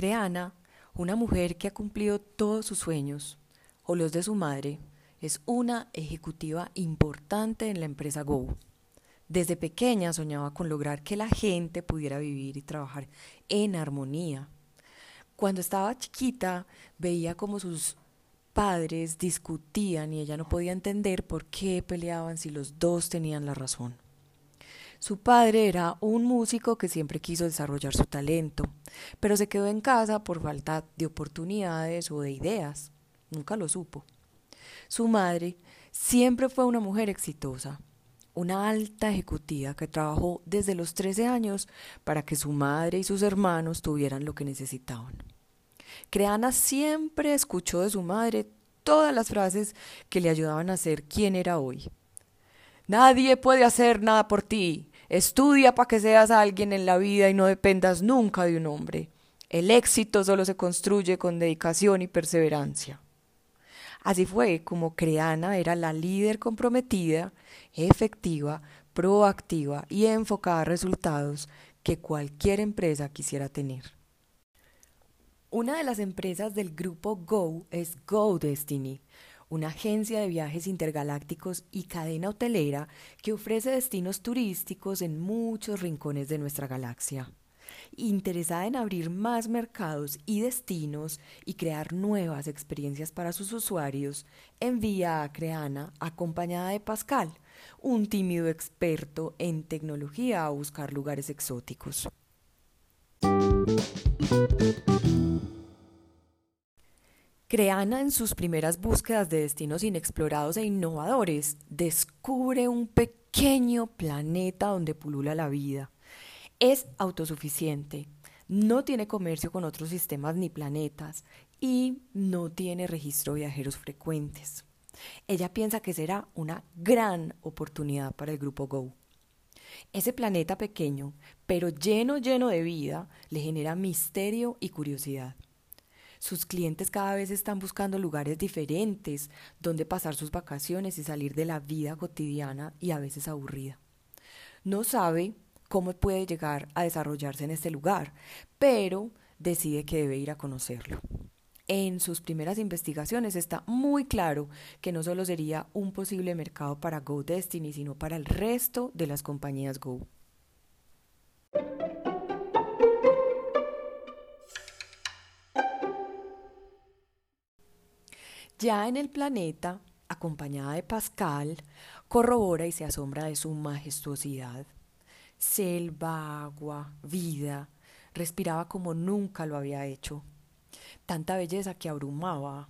Creana, una mujer que ha cumplido todos sus sueños, o los de su madre, es una ejecutiva importante en la empresa Go. Desde pequeña soñaba con lograr que la gente pudiera vivir y trabajar en armonía. Cuando estaba chiquita veía como sus padres discutían y ella no podía entender por qué peleaban si los dos tenían la razón. Su padre era un músico que siempre quiso desarrollar su talento, pero se quedó en casa por falta de oportunidades o de ideas. Nunca lo supo. Su madre siempre fue una mujer exitosa, una alta ejecutiva que trabajó desde los 13 años para que su madre y sus hermanos tuvieran lo que necesitaban. Creana siempre escuchó de su madre todas las frases que le ayudaban a ser quien era hoy. Nadie puede hacer nada por ti, Estudia para que seas alguien en la vida y no dependas nunca de un hombre. El éxito solo se construye con dedicación y perseverancia. Así fue como Creana era la líder comprometida, efectiva, proactiva y enfocada a resultados que cualquier empresa quisiera tener. Una de las empresas del grupo Go es Go Destiny, una agencia de viajes intergalácticos y cadena hotelera que ofrece destinos turísticos en muchos rincones de nuestra galaxia. Interesada en abrir más mercados y destinos y crear nuevas experiencias para sus usuarios, envía a Creana acompañada de Pascal, un tímido experto en tecnología a buscar lugares exóticos. Creana en sus primeras búsquedas de destinos inexplorados e innovadores descubre un pequeño planeta donde pulula la vida. Es autosuficiente, no tiene comercio con otros sistemas ni planetas y no tiene registro de viajeros frecuentes. Ella piensa que será una gran oportunidad para el grupo Go. Ese planeta pequeño, pero lleno lleno de vida, le genera misterio y curiosidad. Sus clientes cada vez están buscando lugares diferentes donde pasar sus vacaciones y salir de la vida cotidiana y a veces aburrida. No sabe cómo puede llegar a desarrollarse en este lugar, pero decide que debe ir a conocerlo. En sus primeras investigaciones está muy claro que no solo sería un posible mercado para Go Destiny, sino para el resto de las compañías Go. Ya en el planeta, acompañada de Pascal, corrobora y se asombra de su majestuosidad. Selva, agua, vida, respiraba como nunca lo había hecho. Tanta belleza que abrumaba.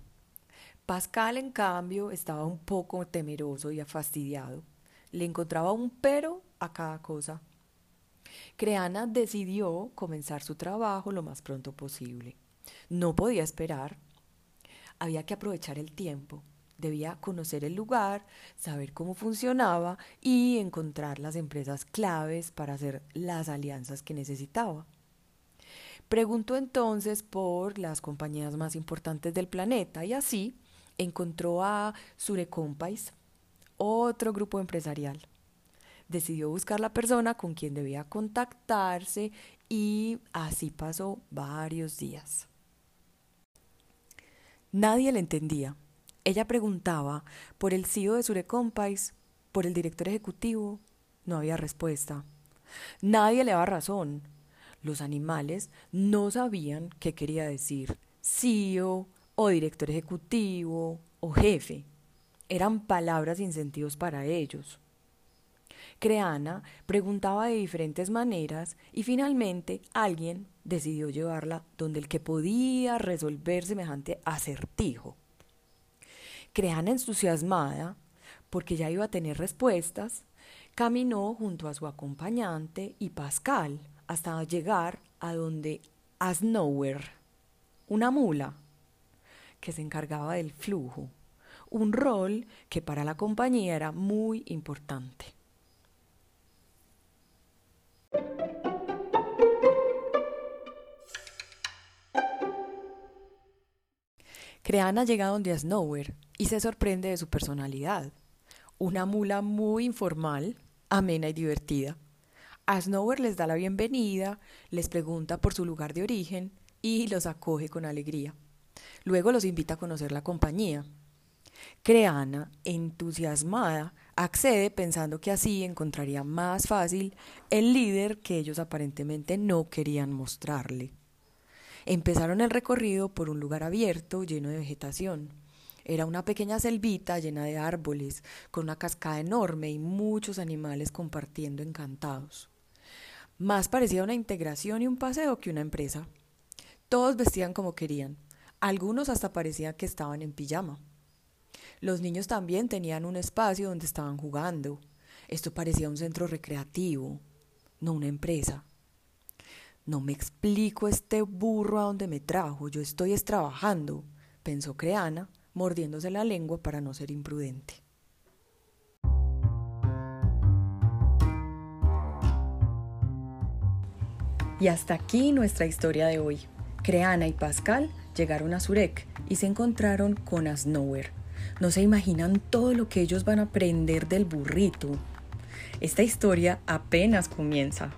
Pascal, en cambio, estaba un poco temeroso y fastidiado. Le encontraba un pero a cada cosa. Creana decidió comenzar su trabajo lo más pronto posible. No podía esperar había que aprovechar el tiempo. Debía conocer el lugar, saber cómo funcionaba y encontrar las empresas claves para hacer las alianzas que necesitaba. Preguntó entonces por las compañías más importantes del planeta y así encontró a Surecompais, otro grupo empresarial. Decidió buscar la persona con quien debía contactarse y así pasó varios días. Nadie le entendía. Ella preguntaba por el CEO de Surecompais, por el director ejecutivo. No había respuesta. Nadie le daba razón. Los animales no sabían qué quería decir CEO o director ejecutivo o jefe. Eran palabras sin sentidos para ellos. Creana preguntaba de diferentes maneras y finalmente alguien decidió llevarla donde el que podía resolver semejante acertijo. Creana entusiasmada, porque ya iba a tener respuestas, caminó junto a su acompañante y Pascal hasta llegar a donde Asnower, una mula, que se encargaba del flujo, un rol que para la compañía era muy importante. Creana llega donde Snower y se sorprende de su personalidad. Una mula muy informal, amena y divertida. A Snower les da la bienvenida, les pregunta por su lugar de origen y los acoge con alegría. Luego los invita a conocer la compañía. Creana, entusiasmada, accede pensando que así encontraría más fácil el líder que ellos aparentemente no querían mostrarle. Empezaron el recorrido por un lugar abierto lleno de vegetación. Era una pequeña selvita llena de árboles, con una cascada enorme y muchos animales compartiendo encantados. Más parecía una integración y un paseo que una empresa. Todos vestían como querían. Algunos hasta parecían que estaban en pijama. Los niños también tenían un espacio donde estaban jugando. Esto parecía un centro recreativo, no una empresa. No me explico este burro a dónde me trajo, yo estoy es trabajando, pensó Creana, mordiéndose la lengua para no ser imprudente. Y hasta aquí nuestra historia de hoy. Creana y Pascal llegaron a Zurek y se encontraron con Asnower, no se imaginan todo lo que ellos van a aprender del burrito. Esta historia apenas comienza.